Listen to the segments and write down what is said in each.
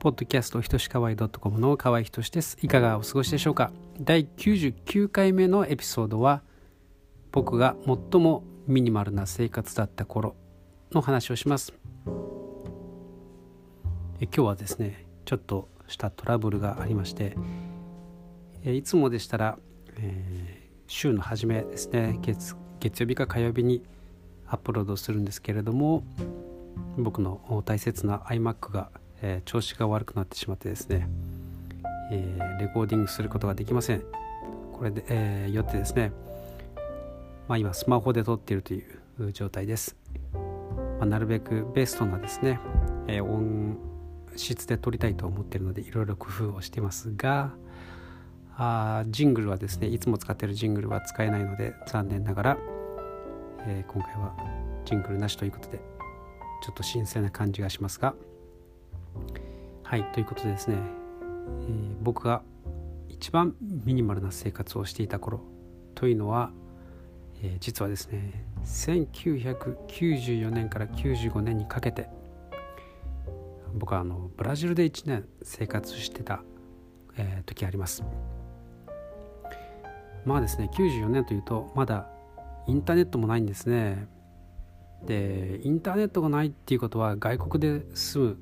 ポッドキャストひとしかわい .com の河合ひとしです。いかがお過ごしでしょうか？第99回目のエピソードは僕が最もミニマルな生活だった頃の話をします。え今日はですね、ちょっとしたトラブルがありましてえいつもでしたら、えー、週の初めですね月月曜日か火曜日にアップロードするんですけれども僕の大切な iMac が、えー、調子が悪くなってしまってですね、えー、レコーディングすることができません。これで、えー、よってですね、まあ、今スマホで撮っているという状態です、まあ、なるべくベストなですね、え音質で撮りたいと思っているのでいろいろ工夫をしてますがあジングルはですねいつも使ってるジングルは使えないので残念ながら、え、今回はジングルなしということでちょっと新鮮な感じがしますがはいということでですね、えー、僕が一番ミニマルな生活をしていた頃というのは、えー、実はですね1994年から95年にかけて僕はあのブラジルで1年生活してた、えー、時あります。まあですね94年というとまだインターネットもないんですねでインターネットがないっていうことは外国で住む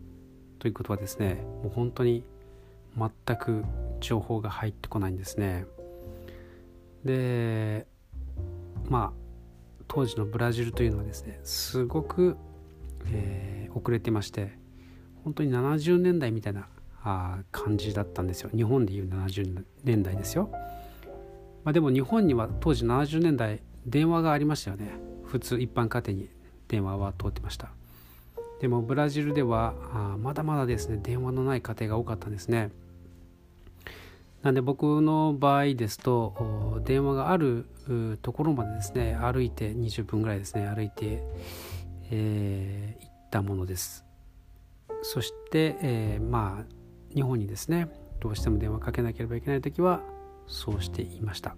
ということはですねもう本当に全く情報が入ってこないんですね。でまあ当時のブラジルというのはですねすごく、えー、遅れてまして本当に70年代みたいなあ感じだったんですよ。日本でいう70年代ですよ。まあ、でも日本には当時70年代電話がありましたよね。普通一般家庭に電話は通ってました。でもブラジルではあまだまだですね電話のない家庭が多かったんですね。なんで僕の場合ですと電話があるところまでですね歩いて20分ぐらいですね歩いて、えー、行ったものです。そして、えー、まあ日本にですねどうしても電話かけなければいけない時はそうしていました。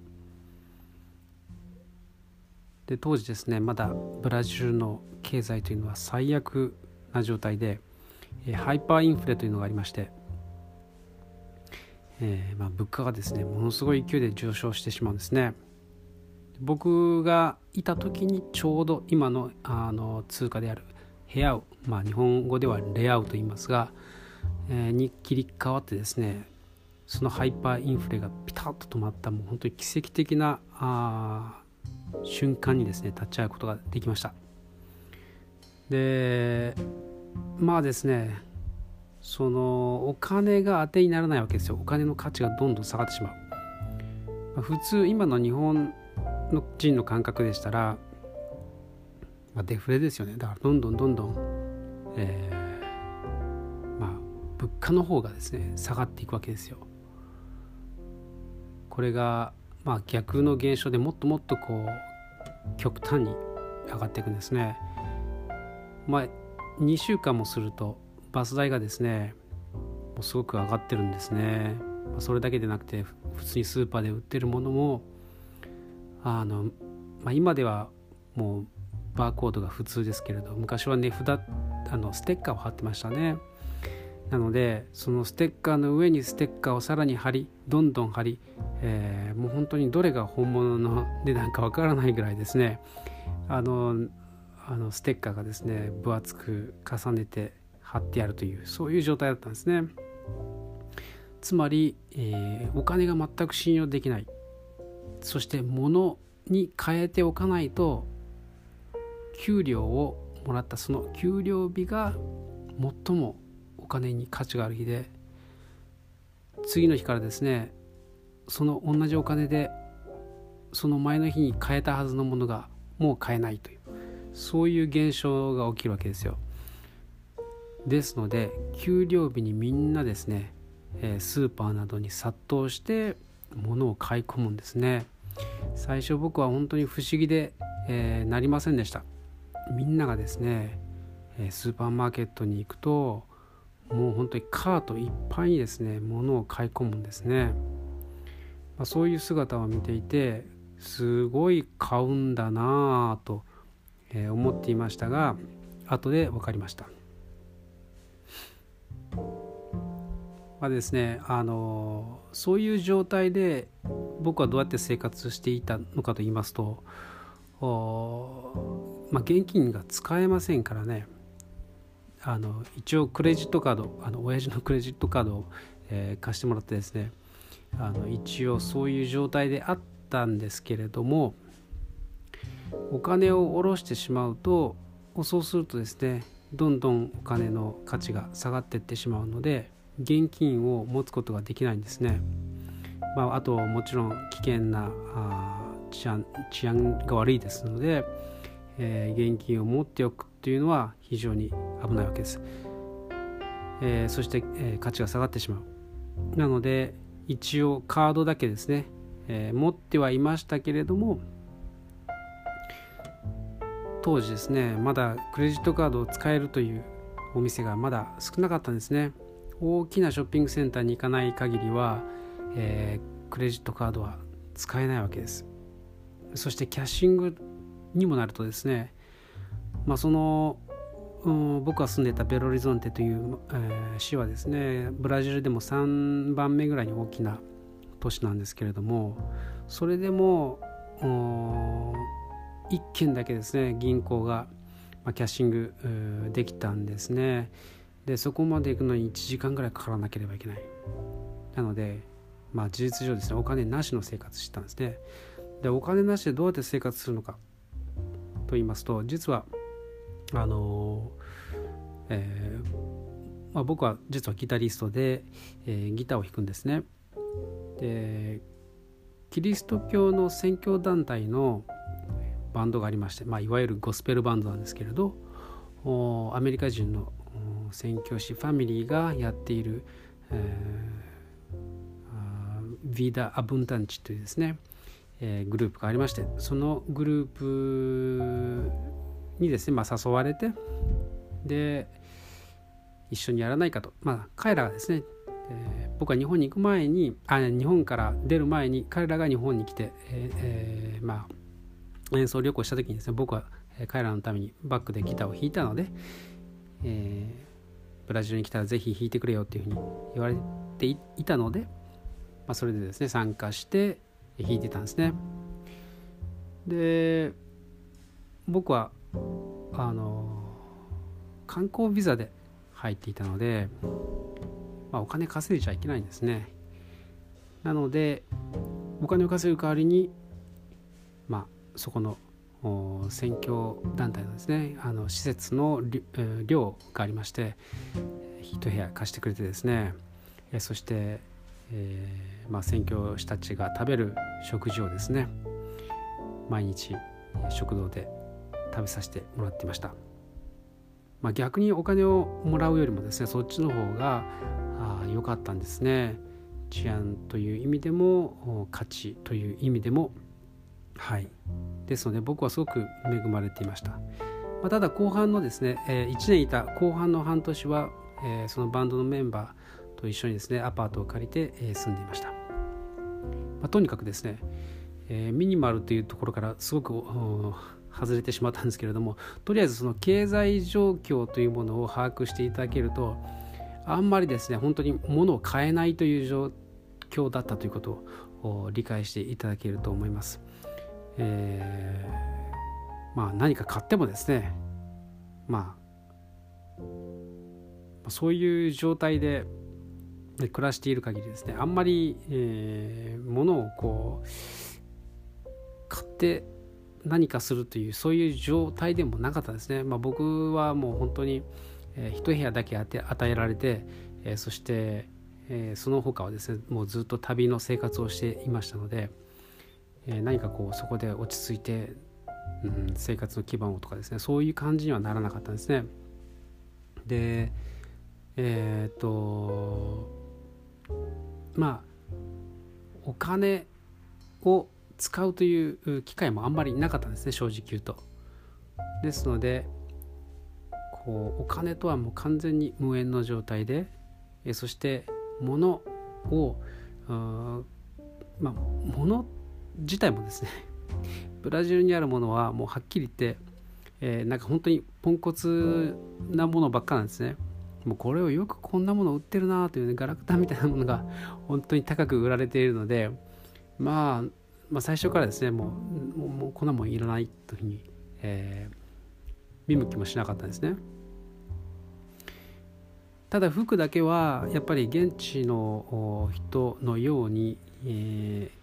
で当時ですねまだブラジルの経済というのは最悪な状態でえハイパーインフレというのがありまして、えー、まあ、物価がですねものすごい勢いで上昇してしまうんですね。僕がいた時にちょうど今のあの通貨であるヘアウ、まあ、日本語ではレアウと言いますが、えー、に切り替わってですねそのハイパーインフレがピタッと止まったもう本当に奇跡的なあ瞬間にですね立ち会うことができました。でまあですねそのお金が当てにならないわけですよ。お金の価値がどんどん下がってしまう。普通今の日本の人の感覚でしたら、まあ、デフレですよね。だからどんどんどんどん、えー、まあ物価の方がですね下がっていくわけですよ。これがまあ逆の現象でもっともっとこう極端に上がっていくんですね。まあ2週間もするとバス代がですねすごく上がってるんですね。それだけでなくて普通にスーパーで売ってるものもあの、まあ、今ではもうバーコードが普通ですけれど昔は値札あのステッカーを貼ってましたね。なのでそのステッカーの上にステッカーをさらに貼りどんどん貼り、えー、もう本当にどれが本物の値段かわからないぐらいですねあのあのステッカーがですね分厚く重ねて貼ってあるというそういう状態だったんですね。つまり、えー、お金が全く信用できない。そして物に変えておかないと給料をもらったその給料日が最もお金に価値がある日で次の日からですねその同じお金でその前の日に買えたはずのものがもう買えないという。そういう現象が起きるわけですよ。ですので給料日にみんなですねスーパーなどに殺到して物を買い込むんですね。最初僕は本当に不思議で、えー、なりませんでした。みんながですねスーパーマーケットに行くともう本当にカートいっぱいにですね物を買い込むんですね、まあ、そういう姿を見ていてすごい買うんだなぁと思っていましたが後で分かりました。はですねあのそういう状態で僕はどうやって生活していたのかと言いますとまあ、現金が使えませんからね。あの一応クレジットカードあの親父のクレジットカードを、えー、貸してもらってですねあの一応そういう状態であったんですけれどもお金を下ろしてしまうとそうするとですねどんどんお金の価値が下がっていってしまうので現金を持つことができないんですね。まあ、あともちろん危険なあ治安治安が悪いですので、えー、現金を持っておくっていうのは非常に危ないわけです。えー、そして、えー、価値が下がってしまう。なので一応カードだけですね、え持ってはいましたけれども当時ですねまだクレジットカードを使えるというお店がまだ少なかったんですね。大きなショッピングセンターに行かない限りは、えー、クレジットカードは使えないわけです。そしてキャッシングにもなるとですね、まあ、その、うん、僕が住んでたベロリゾンテという、えー、市はですねブラジルでも3番目ぐらいに大きな都市なんですけれどもそれでも1軒だけですね銀行が、まあ、キャッシングできたんですね。でそこまで行くのに1時間ぐらいかからなければいけない。なのでまあ事実上ですねお金なしの生活してたんですね。でお金なしでどうやって生活するのかと言いますと実はあのえー、まあ、僕は実はギタリストで、えー、ギターを弾くんですね。でキリスト教の宣教団体のバンドがありまして、まあ、いわゆるゴスペルバンドなんですけれどアメリカ人の宣教師ファミリーがやっている、えー、ヴィーダ・アブンタンチというですねえー、グループがありましてそのグループにですね、まあ、誘われてで一緒にやらないかと、まあ、彼らがですね、えー、僕は日本に行く前にあ日本から出る前に彼らが日本に来て、えー、まあ、演奏旅行した時にですね僕は彼らのためにバックでギターを弾いたので、えブラジルに来たらぜひ弾いてくれよっていうふうに言われていたので、まあ、それでですね参加して弾いてたんですね。で僕はあの観光ビザで入っていたので、まあ、お金稼いじゃいけないんですね。なのでお金を稼ぐ代わりに、まあ、そこの選挙団体のですねあの施設の寮がありまして一部屋貸してくれてですねそしてえー、まあ、宣教師たちが食べる食事をですね毎日食堂で食べさせてもらっていました、まあ、逆にお金をもらうよりもですねそっちの方が良かったんですね。治安という意味でも価値という意味でもはい。ですので僕はすごく恵まれていました、まあ、ただ後半のですね、えー、1年いた後半の半年は、えー、そのバンドのメンバーと一緒にですねアパートを借りて、え住んでいました、まあ、とにかくですね、え、ミニマルというところからすごく外れてしまったんですけれどもとりあえずその経済状況というものを把握していただけるとあんまりですね本当に物を買えないという状況だったということを理解していただけると思います。えー、まあ何か買ってもですねまあそういう状態で暮らしている限りですねあんまり、えー、物をこう買って何かするというそういう状態でもなかったですね、まあ、僕はもう本当に、えー、一部屋だけ与えられて、えー、そして、えー、その他はですねもうずっと旅の生活をしていましたので、え、何かこうそこで落ち着いて、うん、生活の基盤をとかですねそういう感じにはならなかったんですねでえっ、とまあお金を使うという機会もあんまりなかったんですね正直言うと。ですのでこうお金とはもう完全に無縁の状態でえそして物をまあ物自体もですね ブラジルにあるものはもうはっきり言って、えー、なんか本当にポンコツなものばっかなんですね。もうこれをよくこんなもの売ってるなというねガラクタみたいなものが本当に高く売られているので、まあ、まあ最初からですねもうもうこんなもんいらないというふうに、えー、見向きもしなかったですね。ただ服だけはやっぱり現地の人のように、えー、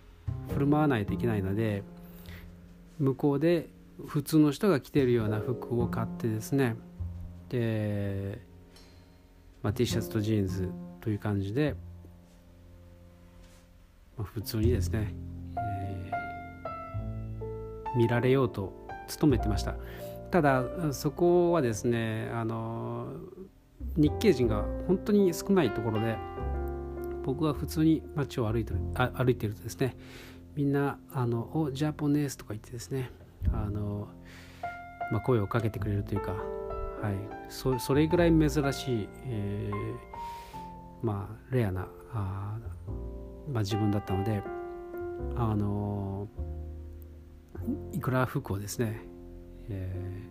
振る舞わないといけないので向こうで普通の人が着てるような服を買ってですねで、まあ、T シャツとジーンズという感じで、まあ、普通にですね、えー、見られようと努めてました。ただそこはですねあの日系人が本当に少ないところで僕は普通に街を歩いてるあ歩いてるとですねみんな「あのおジャポネース」とか言ってですねあの、まあ、声をかけてくれるというか、はい、そそれぐらい珍しい、えー、まあ、レアなあ、まあ、自分だったのであのいくら服をですね、え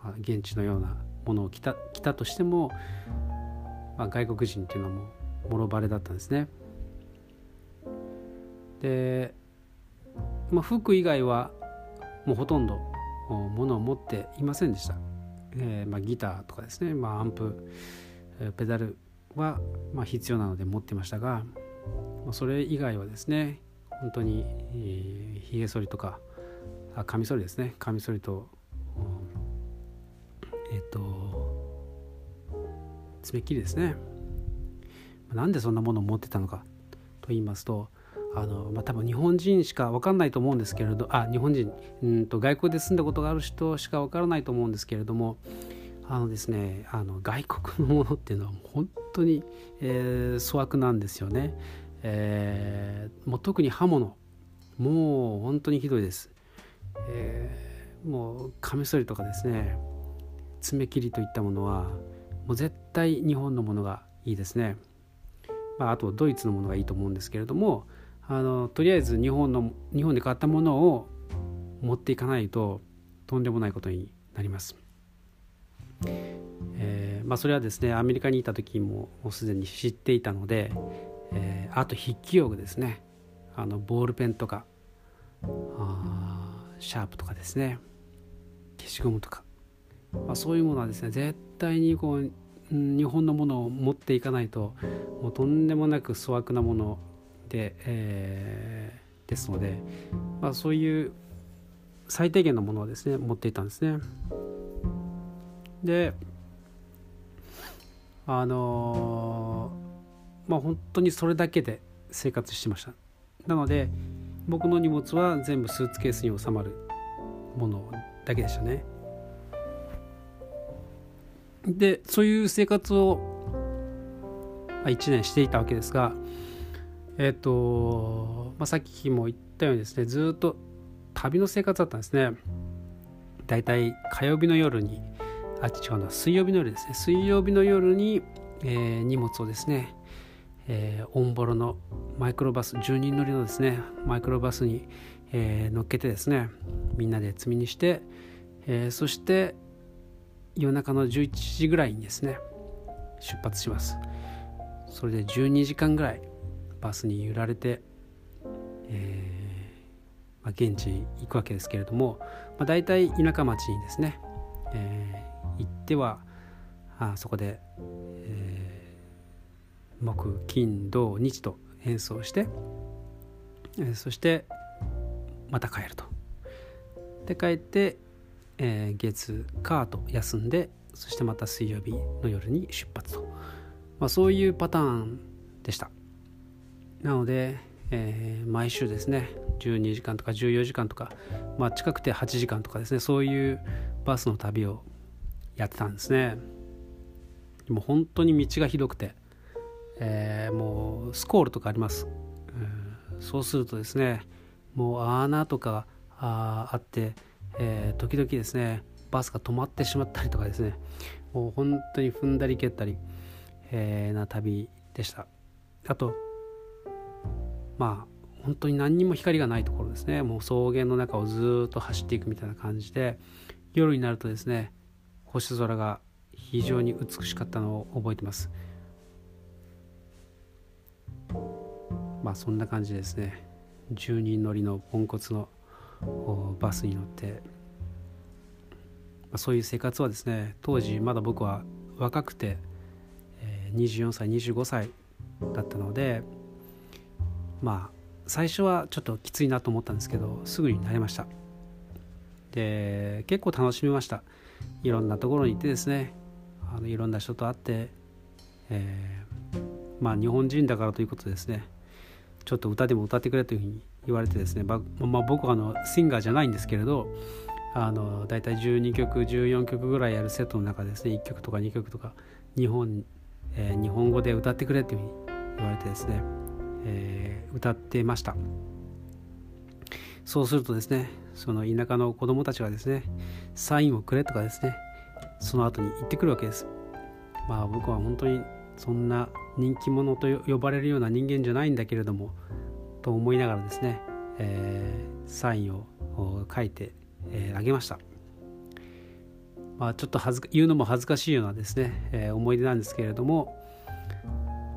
ーまあ、現地のようなものを着た着たとしても、まあ、外国人っていうのももろバレだったんですね。で、まあ、服以外はもうほとんどものを持っていませんでした。えーまあ、ギターとかですね、まあ、アンプペダルはまあ必要なので持ってましたがそれ以外はですね本当にひげ剃りとかあカミソリですねカミソリとえっ、と爪切りですねなんでそんなものを持ってたのかと言いますとあの、まあ、多分日本人しか分かんないと思うんですけれどあ日本人うんと外国で住んだことがある人しか分からないと思うんですけれどもあのですねあの外国のものっていうのは本当に、えー、粗悪なんですよね、えー、もう特に刃物もう本当にひどいです、えー、もうカミソリとかですね爪切りといったものはもう絶対日本のものがいいですね、まあ、あとドイツのものがいいと思うんですけれどもあのとりあえず日本の日本で買ったものを持っていかないととんでもないことになります。えー、まあ、それはですねアメリカにいた時ももうすでに知っていたので、えー、あと筆記用具ですね。あのボールペンとかシャープとかですね。消しゴムとか、まあ、そういうものはですね絶対にこう日本のものを持っていかないともうとんでもなく粗悪なもので、えー、ですので、まあ、そういう最低限のものをですね持っていたんですね。であのー、まあ本当にそれだけで生活してました。なので僕の荷物は全部スーツケースに収まるものだけでしたね。でそういう生活を1年していたわけですがえっ、と、まあ、さっきも言ったようにですねずっと旅の生活だったんですね。だいたい火曜日の夜にあっ違うな水曜日の夜ですね。水曜日の夜に、えー、荷物をですね、えー、オンボロのマイクロバス10人乗りのですねマイクロバスに、えー、乗っけてですねみんなで積みにして、えー、そして夜中の11時ぐらいにですね出発しますそれで12時間ぐらいバスに揺られて、えー、まあ、現地行くわけですけれども、まあ、大体田舎町にですね、えー、行ってはあそこで、えー、木金土日と演奏して、えー、そしてまた帰ると。で帰って、えー、月火と休んでそしてまた水曜日の夜に出発と、まあ、そういうパターンでした。なので、えー、毎週ですね12時間とか14時間とか、まあ、近くて8時間とかですねそういうバスの旅をやってたんですね。でも本当に道がひどくて、えー、もうスコールとかあります、うん、そうするとですねもう穴とかああって、えー、時々ですねバスが止まってしまったりとかですねもう本当に踏んだり蹴ったり、えー、な旅でした。あとまあ本当に何にも光がないところですね。もう草原の中をずっと走っていくみたいな感じで夜になるとですね星空が非常に美しかったのを覚えてます。まあそんな感じですね。10人乗りのポンコツのバスに乗って、ま、そういう生活はですね当時まだ僕は若くて、え、24歳25歳だったのでまあ最初はちょっときついなと思ったんですけどすぐに慣れました。で結構楽しみました。いろんなところに行ってですねあのいろんな人と会って、えー、まあ日本人だからということですね。ちょっと歌でも歌ってくれというふうに言われてですね、まあ、僕はあのシンガーじゃないんですけれどあの大体12曲14曲ぐらいやるセットの中ですね1曲とか2曲とか日本,、えー、日本語で歌ってくれというふうに言われてですね、えー、歌ってました。そうするとですねその田舎の子供たちがですねサインをくれとかですねその後に言ってくるわけです。まあ僕は本当にそんな人気者と呼ばれるような人間じゃないんだけれどもと思いながらですね、えー、サインを書いて、えー、げました。まあ、ちょっと恥ず言うのも恥ずかしいようなですね、えー、思い出なんですけれども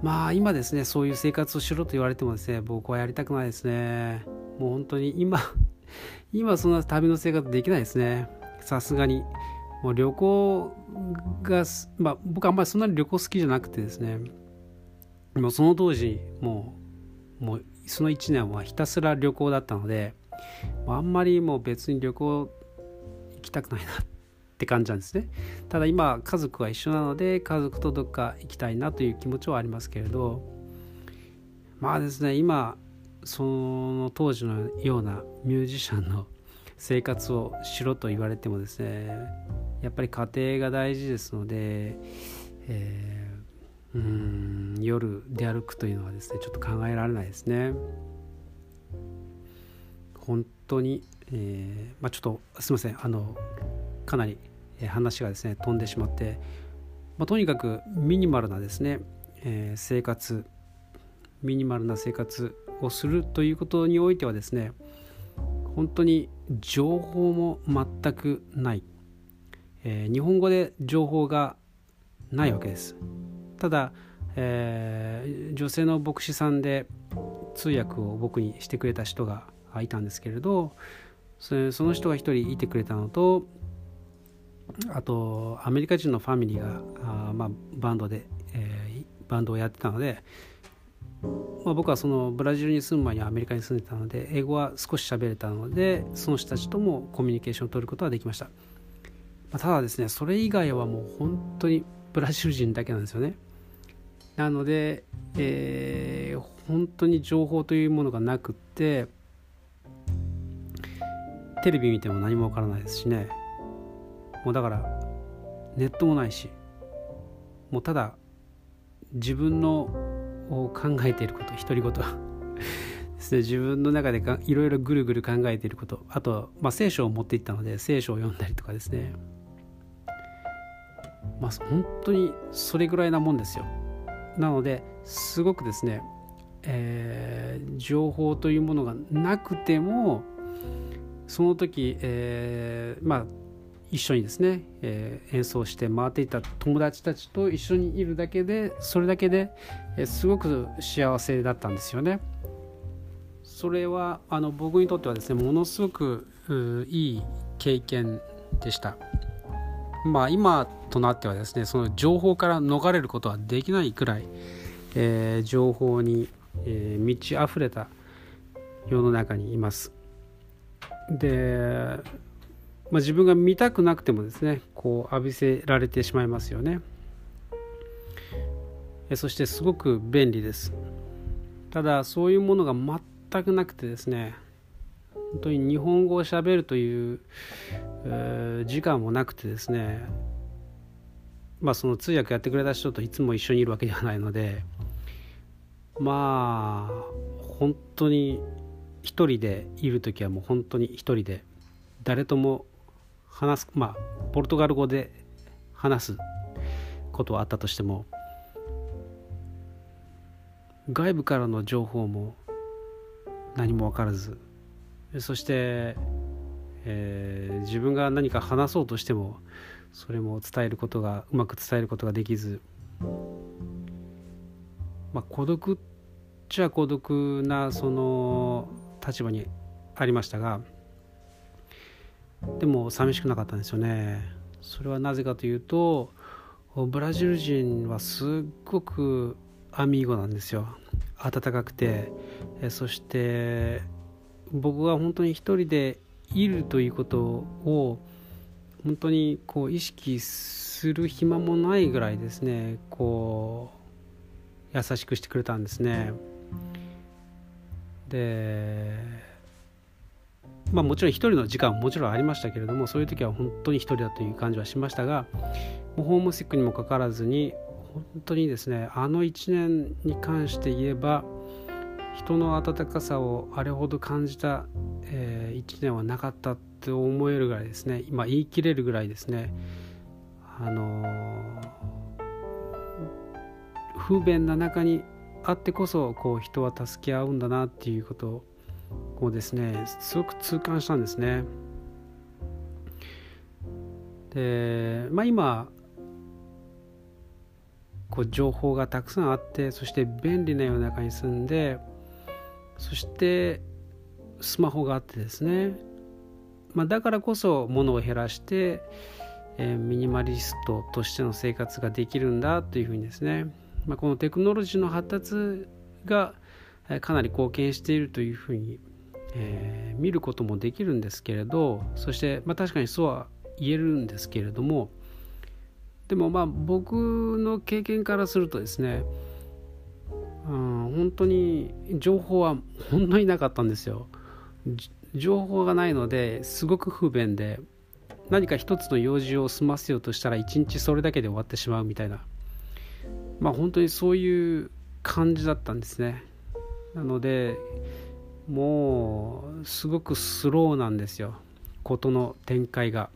まあ今ですねそういう生活をしろと言われてもですね僕はやりたくないですね。もう本当に今 今そんな旅の生活できないですね。さすがに。もう旅行がまあ僕あんまりそんなに旅行好きじゃなくてですねもうその当時もうもうその1年はひたすら旅行だったのであんまりもう別に旅行行きたくないなって感じなんですね。ただ今家族は一緒なので家族とどっか行きたいなという気持ちはありますけれどまあですね今その当時のようなミュージシャンの生活をしろと言われてもですねやっぱり家庭が大事ですので、えーうん夜出歩くというのはですねちょっと考えられないですね。本当に、えーまあ、ちょっとすいませんあのかなり話がですね飛んでしまって、まあ、とにかくミニマルなですね、えー、生活ミニマルな生活をするということにおいてはですね本当に情報も全くない、えー、日本語で情報がないわけです。ただ、えー、女性の牧師さんで通訳を僕にしてくれた人がいたんですけれどその人が一人いてくれたのとあとアメリカ人のファミリーがあ、まあ、バンドで、えー、バンドをやってたので、まあ、僕はそのブラジルに住む前にアメリカに住んでたので英語は少し喋れたのでその人たちともコミュニケーションを取ることができました、まあ、ただですねそれ以外はもう本当にブラジル人だけなんですよね。なので、えー、本当に情報というものがなくってテレビ見ても何もわからないですしね。もうだからネットもないしもうただ自分の考えていること独り言。ですね。自分の中でいろいろぐるぐる考えていること。あと、まあ、聖書を持っていったので聖書を読んだりとかですね。まあ本当にそれぐらいなもんですよなのですごくですね、えー、情報というものがなくてもその時、えー、まあ一緒にですね、えー、演奏して回っていた友達たちと一緒にいるだけでそれだけで、え、すごく幸せだったんですよね。それはあの僕にとってはですねものすごくいい経験でした。まあ今となってはですねその情報から逃れることはできないくらい、えー、情報に、えー、満ち溢れた世の中にいます。で、まあ、自分が見たくなくてもですねこう浴びせられてしまいますよね。そしてすごく便利です。ただそういうものが全くなくてですね本当に日本語をしゃべるという、えー、時間もなくてですねまあその通訳やってくれた人といつも一緒にいるわけではないのでまあ本当に一人でいる時はもう本当に一人で誰とも話すまあポルトガル語で話すことはあったとしても外部からの情報も何も分からずそして、えー、自分が何か話そうとしてもそれも伝えることがうまく伝えることができずまあ孤独っちゃ孤独なその立場にありましたがでも寂しくなかったんですよね。それはなぜかというとブラジル人はすっごくアミーゴなんですよ。温かくてそして僕が本当に一人でいるということを本当にこう意識する暇もないぐらいですねこう優しくしてくれたんですね。でまあもちろん一人の時間ももちろんありましたけれどもそういう時は本当に一人だという感じはしましたがもうホームシックにもかかわらずに本当にですねあの1年に関して言えば人の温かさをあれほど感じた、えー、1年はなかったって思えるぐらいですね今言い切れるぐらいですねあのー、不便な中にあってこそこう人は助け合うんだなっていうことをですねすごく痛感したんですね。でまあ今こう情報がたくさんあってそして便利な世の中に住んでそしてスマホがあってですね、まあ、だからこそ物を減らして、えー、ミニマリストとしての生活ができるんだというふうにですね、まあ、このテクノロジーの発達がかなり貢献しているというふうに、えー、見ることもできるんですけれどそして、まあ、確かにそうは言えるんですけれども。でもまあ僕の経験からするとですねうん、本当に情報は本当になかったんですよ。情報がないのですごく不便で何か一つの用事を済ませようとしたら一日それだけで終わってしまうみたいな。まあ本当にそういう感じだったんですね。なのでもうすごくスローなんですよ。事の展開が。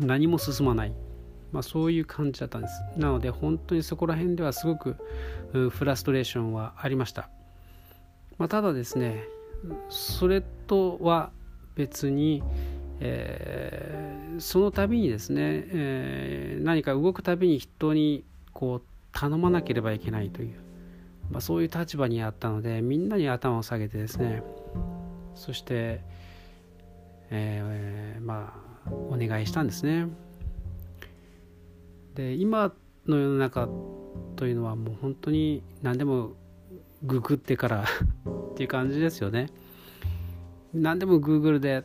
何も進まない。まあ、そういう感じだったんですなので本当にそこら辺ではすごくフラストレーションはありました、まあ、ただですねそれとは別に、えー、その度にですね、えー、何か動くたびに人にこう頼まなければいけないという、まあ、そういう立場にあったのでみんなに頭を下げてですねそして、えー、まあお願いしたんですね。で今の世の中というのはもう本当に何でもググってから っていう感じですよね。何でも Google で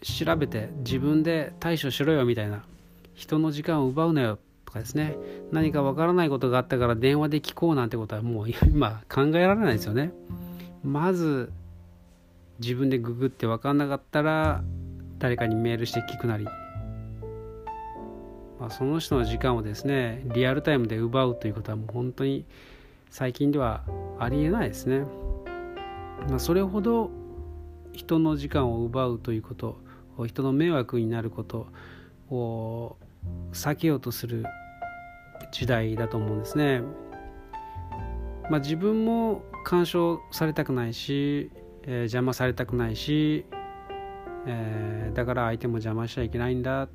調べて自分で対処しろよみたいな。人の時間を奪うなよとかですね。何かわからないことがあったから電話で聞こうなんてことはもう今考えられないですよね。まず自分でググって分かんなかったら誰かにメールして聞くなり。まあ、その人の時間をですねリアルタイムで奪うということはもう本当に最近ではありえないですね。まあ、それほど人の時間を奪うということ人の迷惑になることを避けようとする時代だと思うんですね。まあ、自分も干渉されたくないし、えー、邪魔されたくないし、えー、だから相手も邪魔しちゃいけないんだ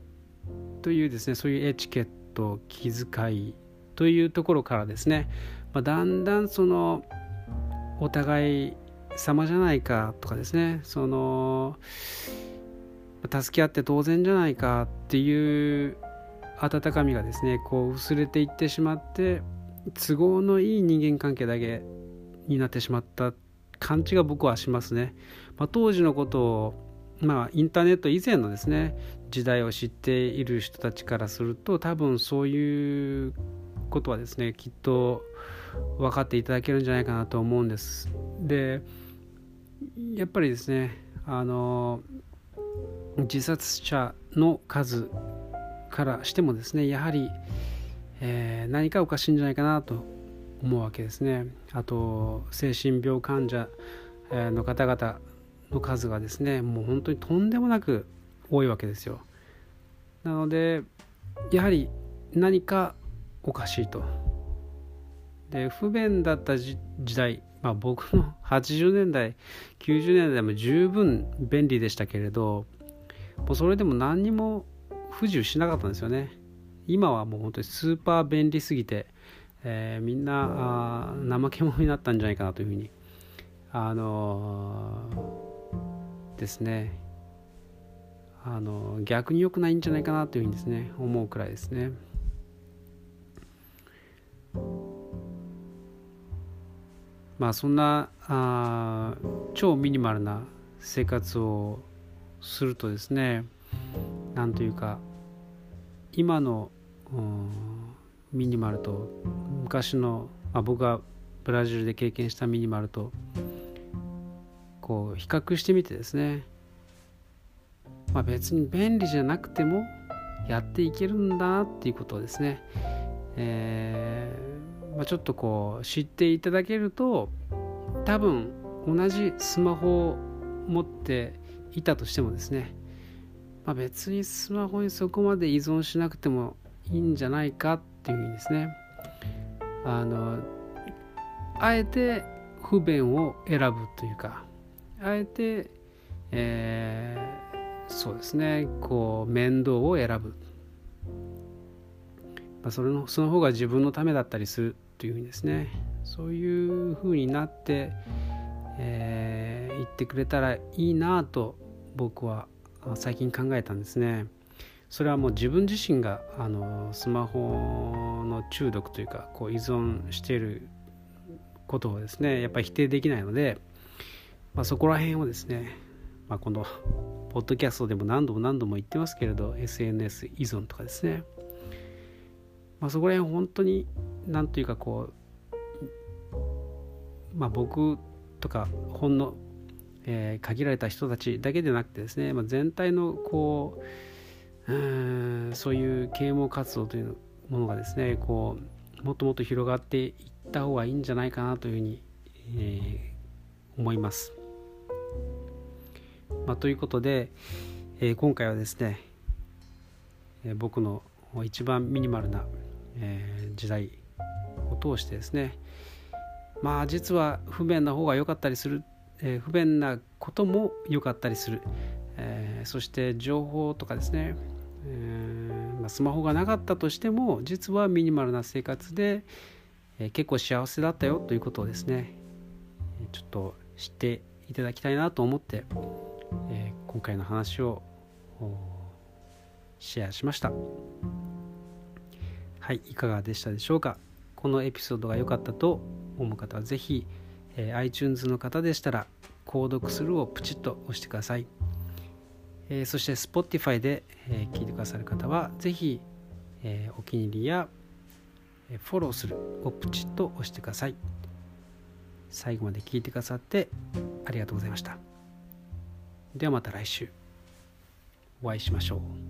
というですねそういうエチケット気遣いというところからですね、まあ、だんだんそのお互い様じゃないかとかですねその助け合って当然じゃないかっていう温かみがですねこう薄れていってしまって都合のいい人間関係だけになってしまった感じが僕はしますね。まあ、当時のことをまあインターネット以前のですね時代を知っている人たちからすると多分そういうことはですねきっと分かっていただけるんじゃないかなと思うんです。でやっぱりですねあの自殺者の数からしてもですねやはり、えー、何かおかしいんじゃないかなと思うわけですね。あと精神病患者の方々の数がですねもう本当にとんでもなく多いわけですよ。なのでやはり何かおかしいと。で不便だった時代まあ僕の80年代90年代も十分便利でしたけれどもうそれでも何にも不自由しなかったんですよね。今はもう本当にスーパー便利すぎて、えー、みんなあ怠け者になったんじゃないかなというふうに。あのー、ですね。あの逆に良くないんじゃないかなというふうにですね思うくらいですね。まあそんなあ超ミニマルな生活をするとですねなんというか今のミニマルと昔の、まあ、僕がブラジルで経験したミニマルとこう比較してみてですね、まあ、別に便利じゃなくてもやっていけるんだなっていうことをですね、えーまあ、ちょっとこう知っていただけると多分同じスマホを持っていたとしてもですね、まあ、別にスマホにそこまで依存しなくてもいいんじゃないかっていうふうにですねあのあえて不便を選ぶというかあえて、えー、そうですね。こう面倒を選ぶ、まあ、それのその方が自分のためだったりするというふうにですね。そういうふうになって、えー、言ってくれたらいいなと僕は最近考えたんですね。それはもう自分自身があのスマホの中毒というかこう依存していることをですねやっぱり否定できないので、まあ、そこら辺をですね、まあ、このポッドキャストでも何度も何度も言ってますけれど SNS 依存とかですね、まあ、そこら辺本当に何というかこう、まあ、僕とかほんの、えー、限られた人たちだけでなくてですね、まあ、全体のこううんそういう啓蒙活動というものがですねこうもっともっと広がっていった方がいいんじゃないかなというふうに、えー、思います。まあ、ということで、えー、今回はですね、えー、僕の一番ミニマルな、え時代を通してですねまあ実は不便な方が良かったりする、え不便なことも良かったりする、えそして情報とかですねえ、まあ、スマホがなかったとしても実はミニマルな生活で、え、結構幸せだったよということをですねちょっと知っていただきたいなと思って、今回の話をシェアしました。はいいかがでしたでしょうか？このエピソードが良かったと思う方は是非、え iTunes の方でしたら購読するをプチッと押してください。えー、そして Spotify で、えー、聞いてくださる方はぜひ、えー、お気に入りやフォローするをプチッと押してください。最後まで聞いてくださってありがとうございました。ではまた来週。お会いしましょう。